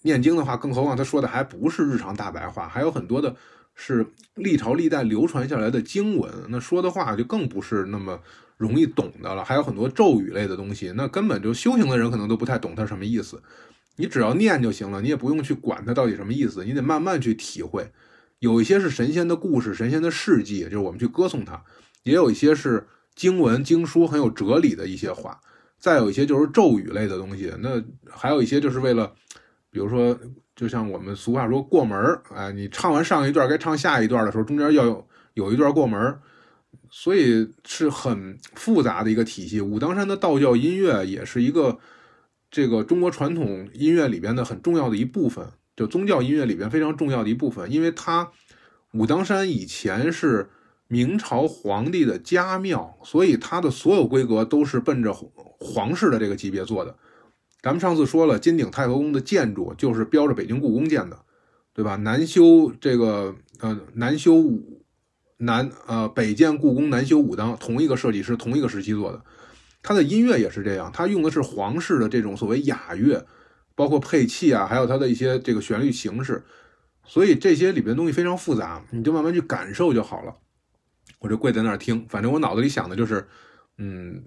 念经的话，更何况他说的还不是日常大白话，还有很多的是历朝历代流传下来的经文，那说的话就更不是那么容易懂的了。还有很多咒语类的东西，那根本就修行的人可能都不太懂它什么意思。你只要念就行了，你也不用去管它到底什么意思，你得慢慢去体会。有一些是神仙的故事、神仙的事迹，就是我们去歌颂它；也有一些是经文、经书很有哲理的一些话；再有一些就是咒语类的东西。那还有一些就是为了，比如说，就像我们俗话说过门儿，哎，你唱完上一段该唱下一段的时候，中间要有有一段过门儿，所以是很复杂的一个体系。武当山的道教音乐也是一个。这个中国传统音乐里边的很重要的一部分，就宗教音乐里边非常重要的一部分，因为它武当山以前是明朝皇帝的家庙，所以它的所有规格都是奔着皇室的这个级别做的。咱们上次说了，金顶太和宫的建筑就是标着北京故宫建的，对吧？南修这个呃南修武南呃北建故宫，南修武当，同一个设计师，同一个时期做的。他的音乐也是这样，他用的是皇室的这种所谓雅乐，包括配器啊，还有他的一些这个旋律形式，所以这些里边东西非常复杂，你就慢慢去感受就好了。我就跪在那儿听，反正我脑子里想的就是，嗯，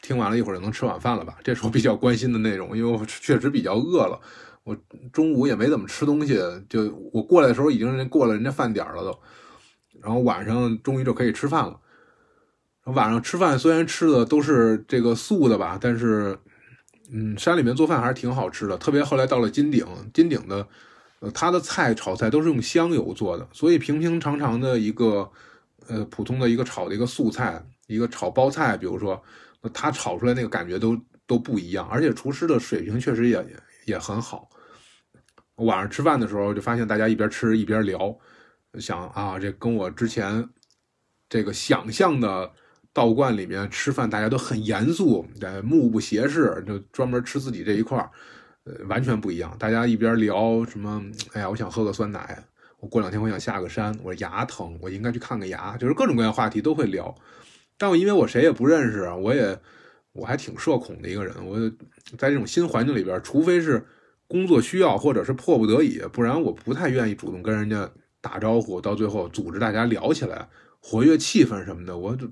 听完了一会儿就能吃晚饭了吧？这是我比较关心的内容，因为我确实比较饿了，我中午也没怎么吃东西，就我过来的时候已经过了人家饭点了都，然后晚上终于就可以吃饭了。晚上吃饭虽然吃的都是这个素的吧，但是，嗯，山里面做饭还是挺好吃的。特别后来到了金顶，金顶的，呃，他的菜炒菜都是用香油做的，所以平平常常的一个，呃，普通的一个炒的一个素菜，一个炒包菜，比如说，他炒出来那个感觉都都不一样，而且厨师的水平确实也也很好。晚上吃饭的时候就发现大家一边吃一边聊，想啊，这跟我之前这个想象的。道观里面吃饭，大家都很严肃，呃，目不斜视，就专门吃自己这一块儿，呃，完全不一样。大家一边聊什么，哎呀，我想喝个酸奶，我过两天我想下个山，我牙疼，我应该去看个牙，就是各种各样话题都会聊。但我因为我谁也不认识，我也我还挺社恐的一个人，我在这种新环境里边，除非是工作需要或者是迫不得已，不然我不太愿意主动跟人家打招呼，到最后组织大家聊起来，活跃气氛什么的，我就。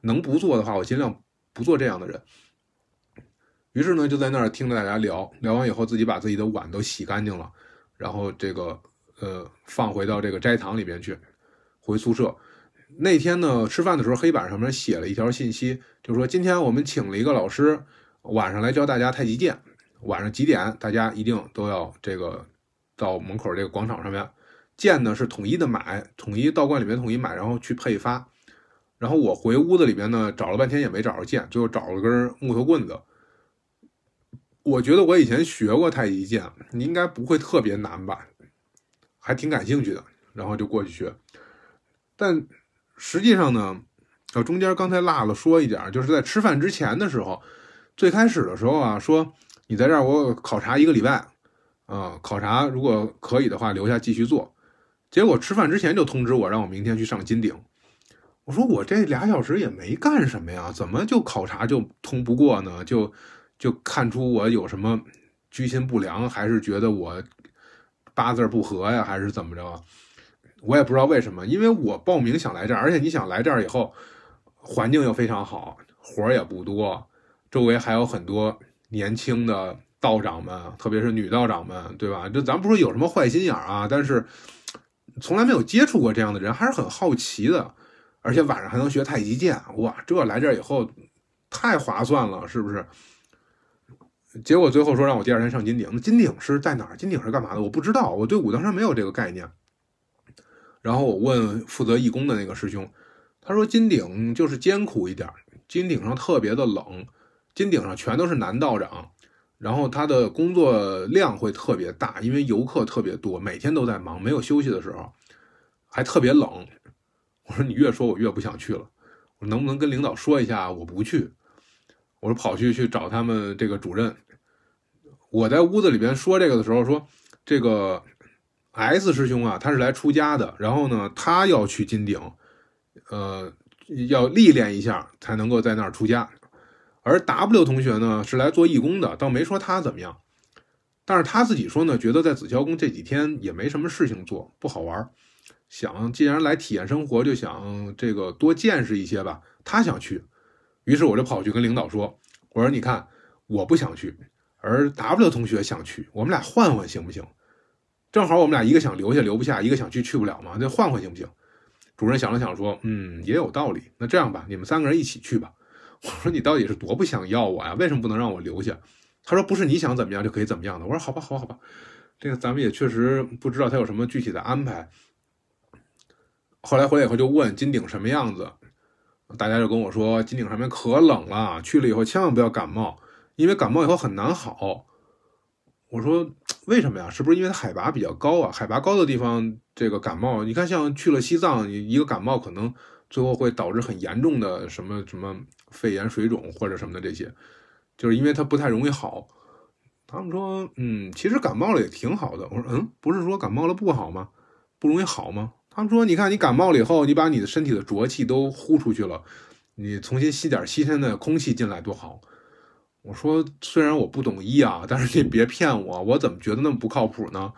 能不做的话，我尽量不做这样的人。于是呢，就在那儿听着大家聊聊完以后，自己把自己的碗都洗干净了，然后这个呃放回到这个斋堂里边去，回宿舍。那天呢，吃饭的时候，黑板上面写了一条信息，就说今天我们请了一个老师，晚上来教大家太极剑。晚上几点，大家一定都要这个到门口这个广场上面。剑呢是统一的买，统一道观里面统一买，然后去配发。然后我回屋子里边呢，找了半天也没找着剑，最后找了根木头棍子。我觉得我以前学过太极剑，应该不会特别难吧，还挺感兴趣的，然后就过去学。但实际上呢，呃，中间刚才落了说一点，就是在吃饭之前的时候，最开始的时候啊，说你在这儿我考察一个礼拜，啊，考察如果可以的话留下继续做。结果吃饭之前就通知我，让我明天去上金顶。我说我这俩小时也没干什么呀，怎么就考察就通不过呢？就就看出我有什么居心不良，还是觉得我八字不合呀，还是怎么着？我也不知道为什么，因为我报名想来这儿，而且你想来这儿以后，环境又非常好，活儿也不多，周围还有很多年轻的道长们，特别是女道长们，对吧？就咱不说有什么坏心眼儿啊，但是从来没有接触过这样的人，还是很好奇的。而且晚上还能学太极剑，哇！这来这儿以后太划算了，是不是？结果最后说让我第二天上金顶，那金顶是在哪儿？金顶是干嘛的？我不知道，我对武当山没有这个概念。然后我问负责义工的那个师兄，他说金顶就是艰苦一点，金顶上特别的冷，金顶上全都是男道长，然后他的工作量会特别大，因为游客特别多，每天都在忙，没有休息的时候，还特别冷。我说你越说，我越不想去了。我能不能跟领导说一下，我不去。我说跑去去找他们这个主任。我在屋子里边说这个的时候，说这个 S 师兄啊，他是来出家的，然后呢，他要去金顶，呃，要历练一下才能够在那儿出家。而 W 同学呢，是来做义工的，倒没说他怎么样。但是他自己说呢，觉得在紫霄宫这几天也没什么事情做，不好玩，想既然来体验生活，就想这个多见识一些吧。他想去，于是我就跑去跟领导说：“我说你看，我不想去，而 W 同学想去，我们俩换换行不行？正好我们俩一个想留下留不下，一个想去去不了嘛，那换换行不行？”主任想了想说：“嗯，也有道理。那这样吧，你们三个人一起去吧。[laughs] ”我说：“你到底是多不想要我呀？为什么不能让我留下？”他说：“不是你想怎么样就可以怎么样的。”我说：“好吧，好吧，好吧。”这个咱们也确实不知道他有什么具体的安排。后来回来以后就问金顶什么样子，大家就跟我说金顶上面可冷了，去了以后千万不要感冒，因为感冒以后很难好。我说为什么呀？是不是因为它海拔比较高啊？海拔高的地方这个感冒，你看像去了西藏，一个感冒可能最后会导致很严重的什么什么肺炎、水肿或者什么的这些。就是因为它不太容易好，他们说，嗯，其实感冒了也挺好的。我说，嗯，不是说感冒了不好吗？不容易好吗？他们说，你看你感冒了以后，你把你的身体的浊气都呼出去了，你重新吸点新鲜的空气进来多好。我说，虽然我不懂医啊，但是你别骗我，我怎么觉得那么不靠谱呢？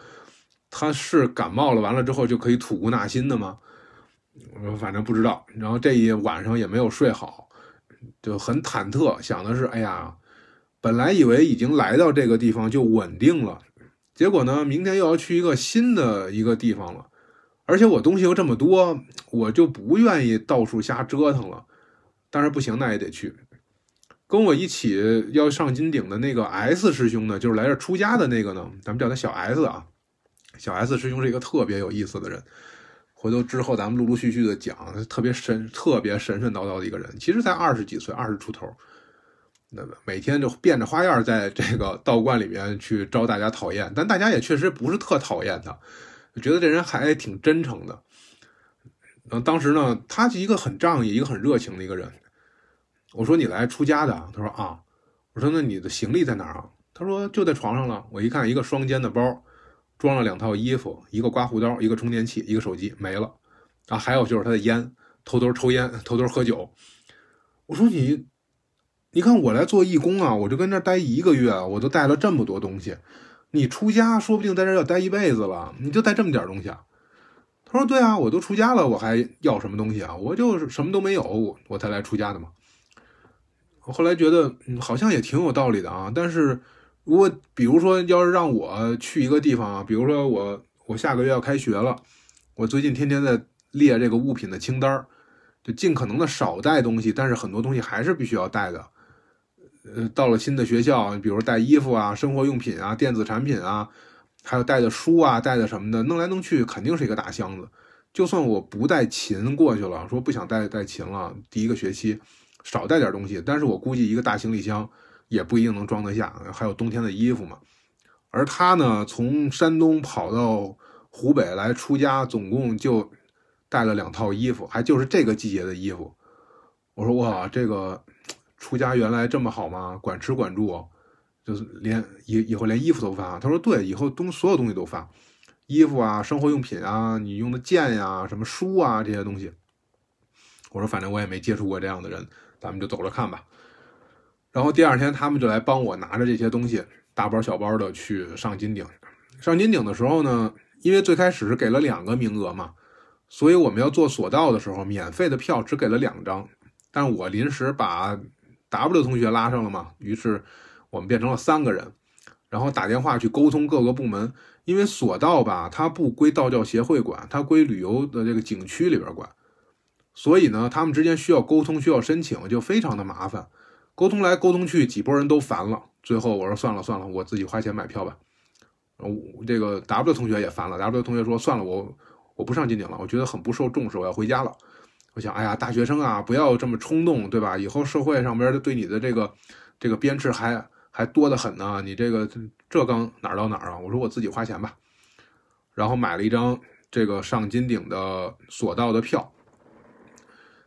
他是感冒了完了之后就可以吐故纳新的吗？我说，反正不知道。然后这一晚上也没有睡好，就很忐忑，想的是，哎呀。本来以为已经来到这个地方就稳定了，结果呢，明天又要去一个新的一个地方了，而且我东西又这么多，我就不愿意到处瞎折腾了。但是不行，那也得去。跟我一起要上金顶的那个 S 师兄呢，就是来这出家的那个呢，咱们叫他小 S 啊。小 S 师兄是一个特别有意思的人，回头之后咱们陆陆续续的讲，特别神、特别神神叨叨的一个人，其实才二十几岁，二十出头。那每天就变着花样在这个道观里面去招大家讨厌，但大家也确实不是特讨厌他，觉得这人还挺真诚的。然后，当时呢，他是一个很仗义、一个很热情的一个人。我说你来出家的，他说啊。我说那你的行李在哪儿啊？他说就在床上了。我一看，一个双肩的包，装了两套衣服，一个刮胡刀，一个充电器，一个手机，没了。啊，还有就是他的烟，偷偷抽烟，偷偷喝酒。我说你。你看我来做义工啊，我就跟这待一个月，我都带了这么多东西。你出家说不定在这要待一辈子了，你就带这么点东西啊？他说：“对啊，我都出家了，我还要什么东西啊？我就是什么都没有，我才来出家的嘛。”我后来觉得，好像也挺有道理的啊。但是如果比如说要是让我去一个地方啊，比如说我我下个月要开学了，我最近天天在列这个物品的清单儿就尽可能的少带东西，但是很多东西还是必须要带的。呃，到了新的学校，比如带衣服啊、生活用品啊、电子产品啊，还有带的书啊、带的什么的，弄来弄去肯定是一个大箱子。就算我不带琴过去了，说不想带带琴了，第一个学期少带点东西，但是我估计一个大行李箱也不一定能装得下，还有冬天的衣服嘛。而他呢，从山东跑到湖北来出家，总共就带了两套衣服，还就是这个季节的衣服。我说哇，这个。出家原来这么好吗？管吃管住，就是连以以后连衣服都发。他说对，以后东所有东西都发，衣服啊、生活用品啊、你用的剑呀、什么书啊这些东西。我说反正我也没接触过这样的人，咱们就走着看吧。然后第二天他们就来帮我拿着这些东西，大包小包的去上金顶。上金顶的时候呢，因为最开始是给了两个名额嘛，所以我们要做索道的时候，免费的票只给了两张，但我临时把。W 同学拉上了嘛？于是我们变成了三个人，然后打电话去沟通各个部门。因为索道吧，它不归道教协会管，它归旅游的这个景区里边管，所以呢，他们之间需要沟通，需要申请，就非常的麻烦。沟通来沟通去，几拨人都烦了。最后我说算了算了，我自己花钱买票吧。这个 W 同学也烦了，W 同学说算了，我我不上金顶了，我觉得很不受重视，我要回家了。我想，哎呀，大学生啊，不要这么冲动，对吧？以后社会上边对你的这个这个鞭笞还还多得很呢。你这个这刚哪儿到哪儿啊？我说我自己花钱吧，然后买了一张这个上金顶的索道的票。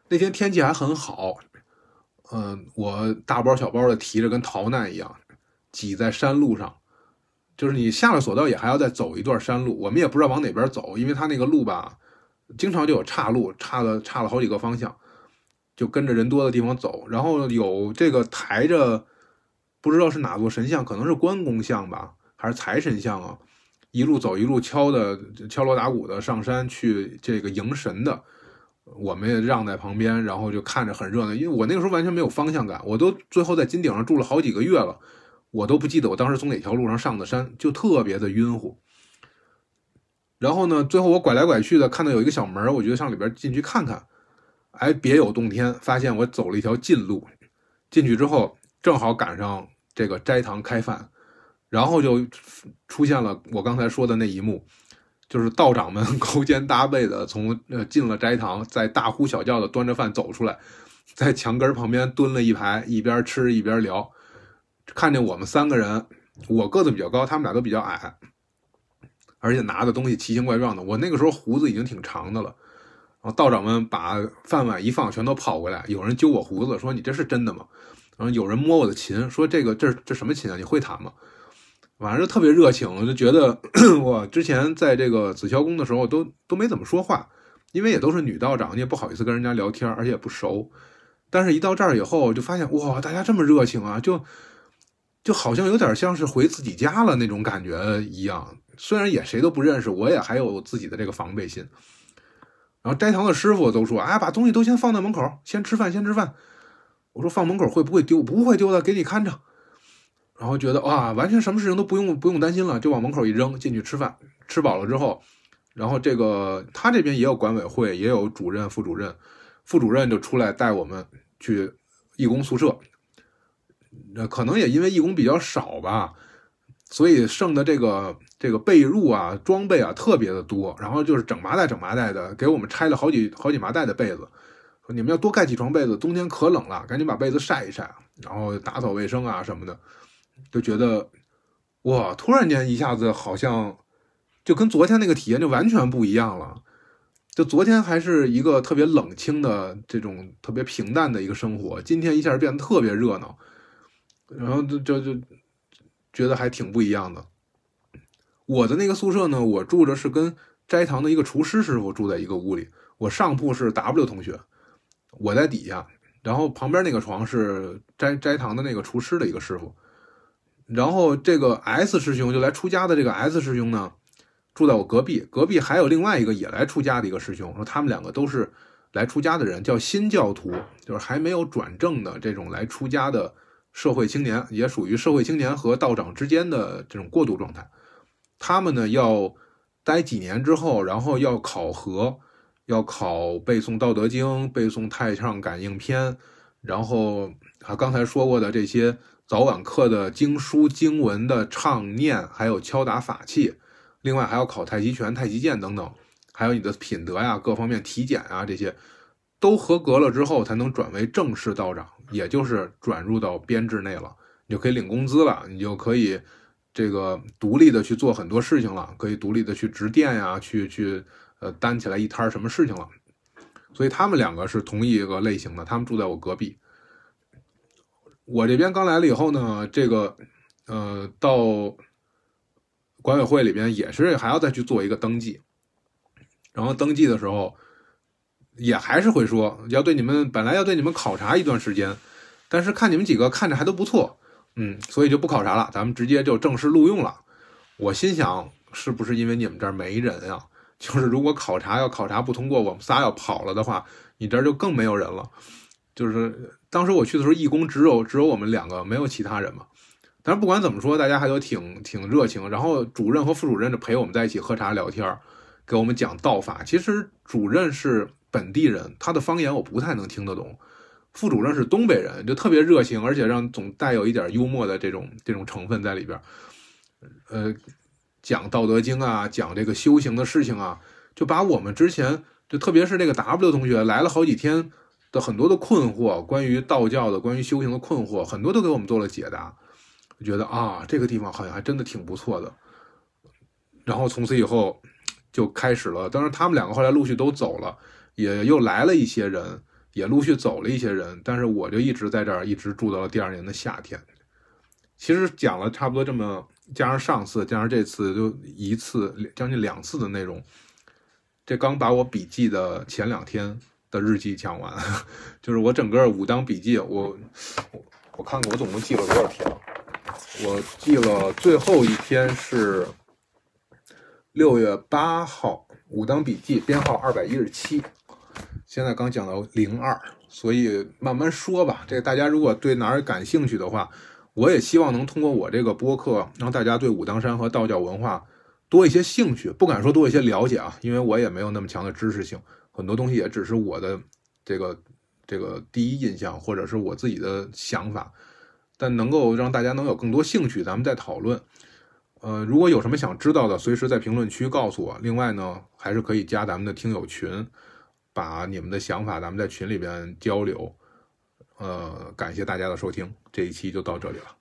那天天气还很好，嗯，我大包小包的提着跟逃难一样，挤在山路上，就是你下了索道也还要再走一段山路。我们也不知道往哪边走，因为他那个路吧。经常就有岔路，岔了岔了好几个方向，就跟着人多的地方走。然后有这个抬着，不知道是哪座神像，可能是关公像吧，还是财神像啊，一路走一路敲的敲锣打鼓的上山去这个迎神的，我们也让在旁边，然后就看着很热闹。因为我那个时候完全没有方向感，我都最后在金顶上住了好几个月了，我都不记得我当时从哪条路上上的山，就特别的晕乎。然后呢，最后我拐来拐去的，看到有一个小门，我觉得上里边进去看看，哎，别有洞天，发现我走了一条近路。进去之后，正好赶上这个斋堂开饭，然后就出现了我刚才说的那一幕，就是道长们 [laughs] 勾肩搭背的从呃进了斋堂，在大呼小叫的端着饭走出来，在墙根旁边蹲了一排，一边吃一边聊。看见我们三个人，我个子比较高，他们俩都比较矮，而且拿的东西奇形怪状的。我那个时候胡子已经挺长的了。然后道长们把饭碗一放，全都跑过来。有人揪我胡子，说：“你这是真的吗？”然后有人摸我的琴，说：“这个这这什么琴啊？你会弹吗？”反正就特别热情，我就觉得 [clears throat] 我之前在这个紫霄宫的时候都都没怎么说话，因为也都是女道长，你也不好意思跟人家聊天，而且也不熟。但是，一到这儿以后，就发现哇，大家这么热情啊，就就好像有点像是回自己家了那种感觉一样。虽然也谁都不认识，我也还有自己的这个防备心。然后斋堂的师傅都说：“哎，把东西都先放在门口，先吃饭，先吃饭。”我说：“放门口会不会丢？不会丢的，给你看着。”然后觉得哇，完全什么事情都不用不用担心了，就往门口一扔，进去吃饭。吃饱了之后，然后这个他这边也有管委会，也有主任、副主任，副主任就出来带我们去义工宿舍。那可能也因为义工比较少吧。所以剩的这个这个被褥啊、装备啊特别的多，然后就是整麻袋整麻袋的，给我们拆了好几好几麻袋的被子，说你们要多盖几床被子，冬天可冷了，赶紧把被子晒一晒，然后打扫卫生啊什么的，就觉得哇，突然间一下子好像就跟昨天那个体验就完全不一样了，就昨天还是一个特别冷清的这种特别平淡的一个生活，今天一下变得特别热闹，然后就就就。觉得还挺不一样的。我的那个宿舍呢，我住着是跟斋堂的一个厨师师傅住在一个屋里。我上铺是 W 同学，我在底下，然后旁边那个床是斋斋堂的那个厨师的一个师傅。然后这个 S 师兄就来出家的这个 S 师兄呢，住在我隔壁。隔壁还有另外一个也来出家的一个师兄，说他们两个都是来出家的人，叫新教徒，就是还没有转正的这种来出家的。社会青年也属于社会青年和道长之间的这种过渡状态，他们呢要待几年之后，然后要考核，要考背诵《道德经》、背诵《太上感应篇》，然后啊刚才说过的这些早晚课的经书经文的唱念，还有敲打法器，另外还要考太极拳、太极剑等等，还有你的品德呀、各方面体检啊这些。都合格了之后，才能转为正式道长，也就是转入到编制内了，你就可以领工资了，你就可以这个独立的去做很多事情了，可以独立的去值店呀，去去呃担起来一摊什么事情了。所以他们两个是同一个类型的，他们住在我隔壁。我这边刚来了以后呢，这个呃到管委会里边也是还要再去做一个登记，然后登记的时候。也还是会说要对你们本来要对你们考察一段时间，但是看你们几个看着还都不错，嗯，所以就不考察了，咱们直接就正式录用了。我心想，是不是因为你们这儿没人啊？[laughs] 就是如果考察要考察不通过，我们仨要跑了的话，你这儿就更没有人了。就是当时我去的时候，义工只有只有我们两个，没有其他人嘛。但是不管怎么说，大家还都挺挺热情。然后主任和副主任就陪我们在一起喝茶聊天，给我们讲道法。其实主任是。本地人，他的方言我不太能听得懂。副主任是东北人，就特别热情，而且让总带有一点幽默的这种这种成分在里边。呃，讲《道德经》啊，讲这个修行的事情啊，就把我们之前就特别是这个 W 同学来了好几天的很多的困惑，关于道教的、关于修行的困惑，很多都给我们做了解答。我觉得啊，这个地方好像还真的挺不错的。然后从此以后就开始了，当然他们两个后来陆续都走了。也又来了一些人，也陆续走了一些人，但是我就一直在这儿，一直住到了第二年的夏天。其实讲了差不多这么，加上上次，加上这次，就一次将近两次的内容。这刚把我笔记的前两天的日记讲完，[laughs] 就是我整个武当笔记，我我看看我总共记了多少天。我记了最后一天是六月八号，武当笔记编号二百一十七。现在刚讲到零二，所以慢慢说吧。这大家如果对哪儿感兴趣的话，我也希望能通过我这个播客，让大家对武当山和道教文化多一些兴趣。不敢说多一些了解啊，因为我也没有那么强的知识性，很多东西也只是我的这个这个第一印象，或者是我自己的想法。但能够让大家能有更多兴趣，咱们再讨论。呃，如果有什么想知道的，随时在评论区告诉我。另外呢，还是可以加咱们的听友群，把你们的想法咱们在群里边交流。呃，感谢大家的收听，这一期就到这里了。